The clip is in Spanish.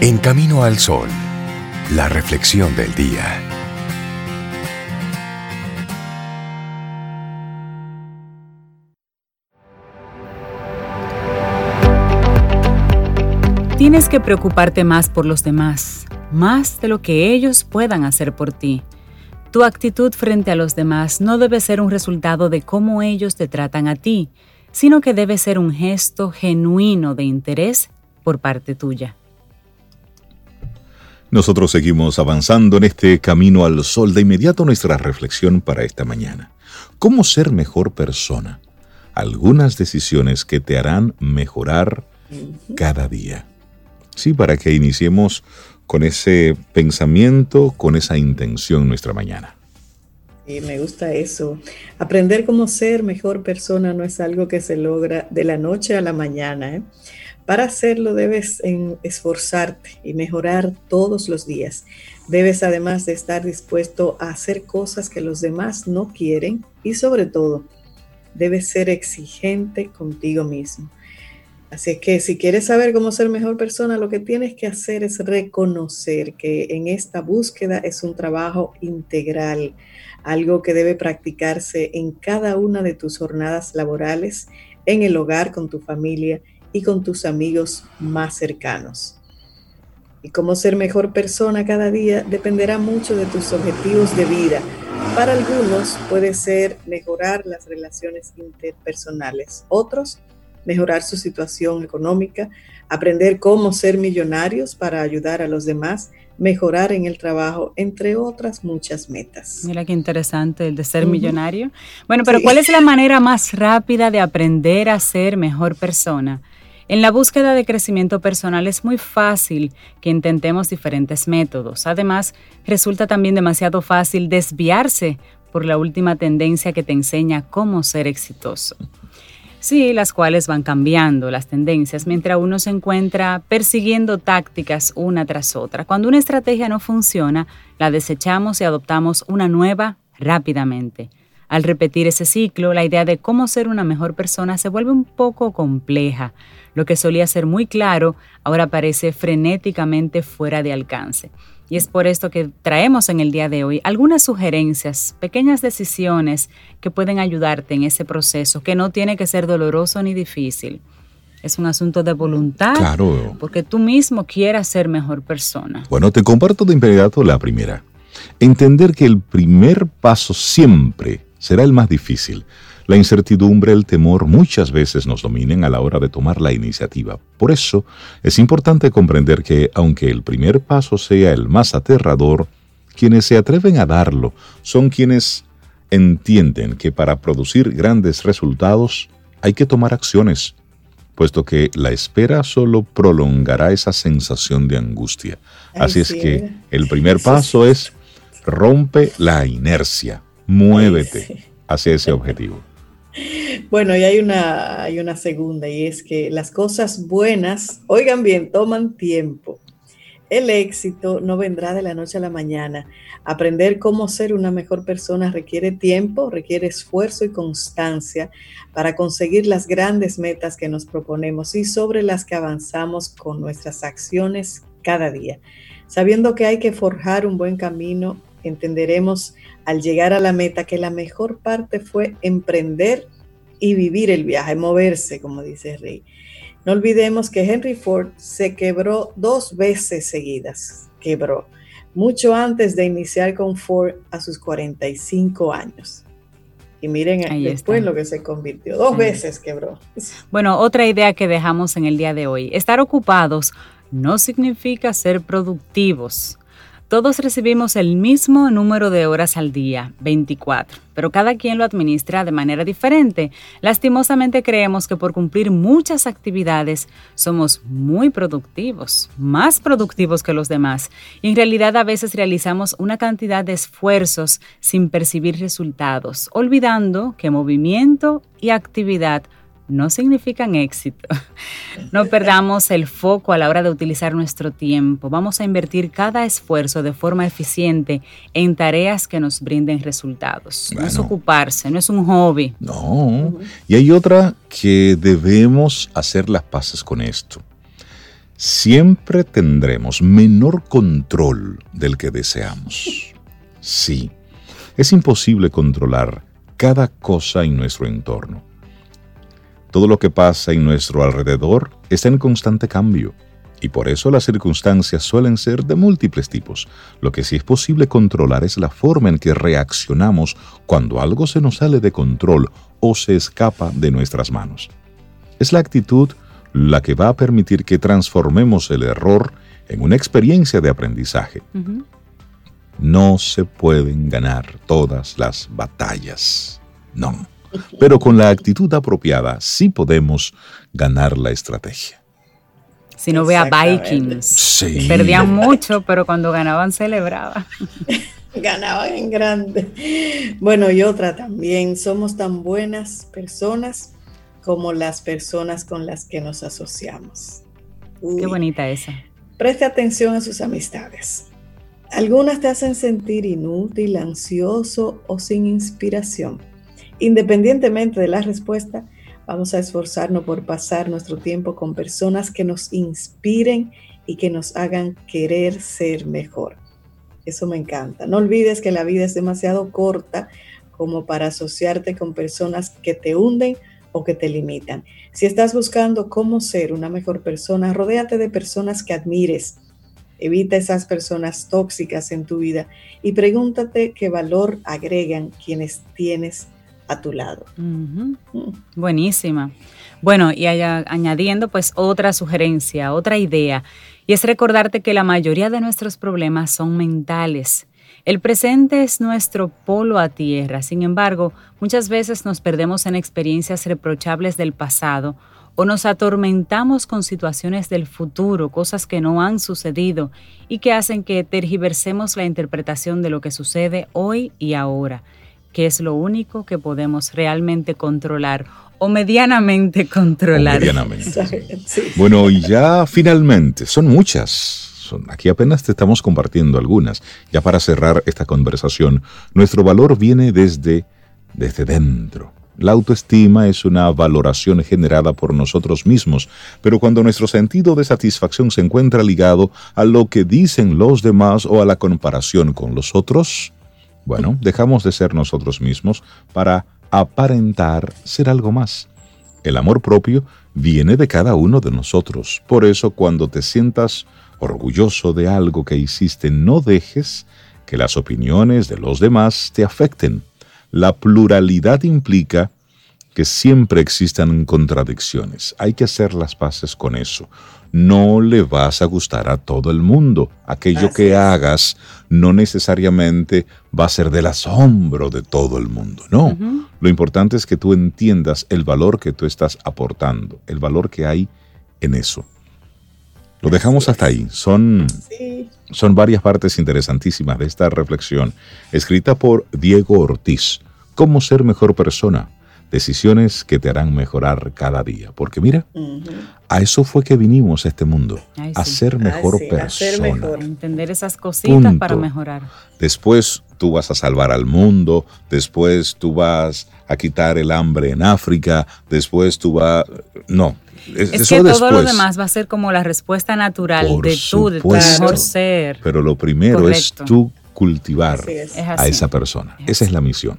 En Camino al Sol, la reflexión del día. Tienes que preocuparte más por los demás, más de lo que ellos puedan hacer por ti. Tu actitud frente a los demás no debe ser un resultado de cómo ellos te tratan a ti, sino que debe ser un gesto genuino de interés por parte tuya. Nosotros seguimos avanzando en este camino al sol. De inmediato nuestra reflexión para esta mañana. ¿Cómo ser mejor persona? Algunas decisiones que te harán mejorar cada día. Sí, para que iniciemos con ese pensamiento, con esa intención nuestra mañana. Sí, me gusta eso. Aprender cómo ser mejor persona no es algo que se logra de la noche a la mañana. ¿eh? Para hacerlo debes esforzarte y mejorar todos los días. Debes además de estar dispuesto a hacer cosas que los demás no quieren y sobre todo, debes ser exigente contigo mismo. Así que si quieres saber cómo ser mejor persona, lo que tienes que hacer es reconocer que en esta búsqueda es un trabajo integral, algo que debe practicarse en cada una de tus jornadas laborales, en el hogar, con tu familia y con tus amigos más cercanos. Y cómo ser mejor persona cada día dependerá mucho de tus objetivos de vida. Para algunos puede ser mejorar las relaciones interpersonales, otros mejorar su situación económica, aprender cómo ser millonarios para ayudar a los demás, mejorar en el trabajo, entre otras muchas metas. Mira qué interesante el de ser millonario. Bueno, pero ¿cuál es la manera más rápida de aprender a ser mejor persona? En la búsqueda de crecimiento personal es muy fácil que intentemos diferentes métodos. Además, resulta también demasiado fácil desviarse por la última tendencia que te enseña cómo ser exitoso. Sí, las cuales van cambiando las tendencias mientras uno se encuentra persiguiendo tácticas una tras otra. Cuando una estrategia no funciona, la desechamos y adoptamos una nueva rápidamente. Al repetir ese ciclo, la idea de cómo ser una mejor persona se vuelve un poco compleja. Lo que solía ser muy claro ahora parece frenéticamente fuera de alcance. Y es por esto que traemos en el día de hoy algunas sugerencias, pequeñas decisiones que pueden ayudarte en ese proceso, que no tiene que ser doloroso ni difícil. Es un asunto de voluntad, claro. porque tú mismo quieras ser mejor persona. Bueno, te comparto de inmediato la primera. Entender que el primer paso siempre será el más difícil. La incertidumbre, el temor muchas veces nos dominen a la hora de tomar la iniciativa. Por eso es importante comprender que, aunque el primer paso sea el más aterrador, quienes se atreven a darlo son quienes entienden que para producir grandes resultados hay que tomar acciones, puesto que la espera solo prolongará esa sensación de angustia. Así es que el primer paso es rompe la inercia, muévete hacia ese objetivo. Bueno, y hay una, hay una segunda, y es que las cosas buenas, oigan bien, toman tiempo. El éxito no vendrá de la noche a la mañana. Aprender cómo ser una mejor persona requiere tiempo, requiere esfuerzo y constancia para conseguir las grandes metas que nos proponemos y sobre las que avanzamos con nuestras acciones cada día. Sabiendo que hay que forjar un buen camino, entenderemos al llegar a la meta que la mejor parte fue emprender y vivir el viaje, moverse, como dice Rey. No olvidemos que Henry Ford se quebró dos veces seguidas, quebró, mucho antes de iniciar con Ford a sus 45 años. Y miren después lo que se convirtió. Dos veces quebró. Bueno, otra idea que dejamos en el día de hoy. Estar ocupados no significa ser productivos. Todos recibimos el mismo número de horas al día, 24, pero cada quien lo administra de manera diferente. Lastimosamente creemos que por cumplir muchas actividades somos muy productivos, más productivos que los demás, y en realidad a veces realizamos una cantidad de esfuerzos sin percibir resultados, olvidando que movimiento y actividad no significan éxito. No perdamos el foco a la hora de utilizar nuestro tiempo. Vamos a invertir cada esfuerzo de forma eficiente en tareas que nos brinden resultados. no es ocuparse, no es un hobby. No. Y hay otra que debemos hacer las paces con esto. siempre tendremos menor control del que deseamos. Sí, es imposible controlar cada cosa en nuestro entorno. Todo lo que pasa en nuestro alrededor está en constante cambio y por eso las circunstancias suelen ser de múltiples tipos. Lo que sí es posible controlar es la forma en que reaccionamos cuando algo se nos sale de control o se escapa de nuestras manos. Es la actitud la que va a permitir que transformemos el error en una experiencia de aprendizaje. No se pueden ganar todas las batallas. No. Pero con la actitud apropiada sí podemos ganar la estrategia. Si no ve a Vikings. Perdían mucho, pero cuando ganaban celebraban. ganaban en grande. Bueno, y otra también, somos tan buenas personas como las personas con las que nos asociamos. Qué bonita esa. Preste atención a sus amistades. Algunas te hacen sentir inútil, ansioso o sin inspiración. Independientemente de la respuesta, vamos a esforzarnos por pasar nuestro tiempo con personas que nos inspiren y que nos hagan querer ser mejor. Eso me encanta. No olvides que la vida es demasiado corta como para asociarte con personas que te hunden o que te limitan. Si estás buscando cómo ser una mejor persona, rodéate de personas que admires Evita esas personas tóxicas en tu vida y pregúntate qué valor agregan quienes tienes a tu lado. Mm. Buenísima. Bueno, y añadiendo pues otra sugerencia, otra idea, y es recordarte que la mayoría de nuestros problemas son mentales. El presente es nuestro polo a tierra, sin embargo, muchas veces nos perdemos en experiencias reprochables del pasado o nos atormentamos con situaciones del futuro, cosas que no han sucedido y que hacen que tergiversemos la interpretación de lo que sucede hoy y ahora, que es lo único que podemos realmente controlar o medianamente controlar. Bueno, y ya finalmente, son muchas. aquí apenas te estamos compartiendo algunas. Ya para cerrar esta conversación, nuestro valor viene desde, desde dentro la autoestima es una valoración generada por nosotros mismos, pero cuando nuestro sentido de satisfacción se encuentra ligado a lo que dicen los demás o a la comparación con los otros, bueno, dejamos de ser nosotros mismos para aparentar ser algo más. El amor propio viene de cada uno de nosotros. Por eso cuando te sientas orgulloso de algo que hiciste, no dejes que las opiniones de los demás te afecten. La pluralidad implica que siempre existan contradicciones. Hay que hacer las paces con eso. No le vas a gustar a todo el mundo. Aquello que hagas no necesariamente va a ser del asombro de todo el mundo. No. Lo importante es que tú entiendas el valor que tú estás aportando, el valor que hay en eso. Lo dejamos hasta ahí. Son, son varias partes interesantísimas de esta reflexión, escrita por Diego Ortiz. ¿Cómo ser mejor persona? Decisiones que te harán mejorar cada día. Porque mira, a eso fue que vinimos a este mundo, a ser mejor persona. A entender esas cositas para mejorar. Después tú vas a salvar al mundo, después tú vas a quitar el hambre en África, después tú vas... No, es, que todo lo demás va a ser como la respuesta natural de tú, de tu mejor ser. Pero lo primero es tú cultivar a esa persona. Esa es la misión.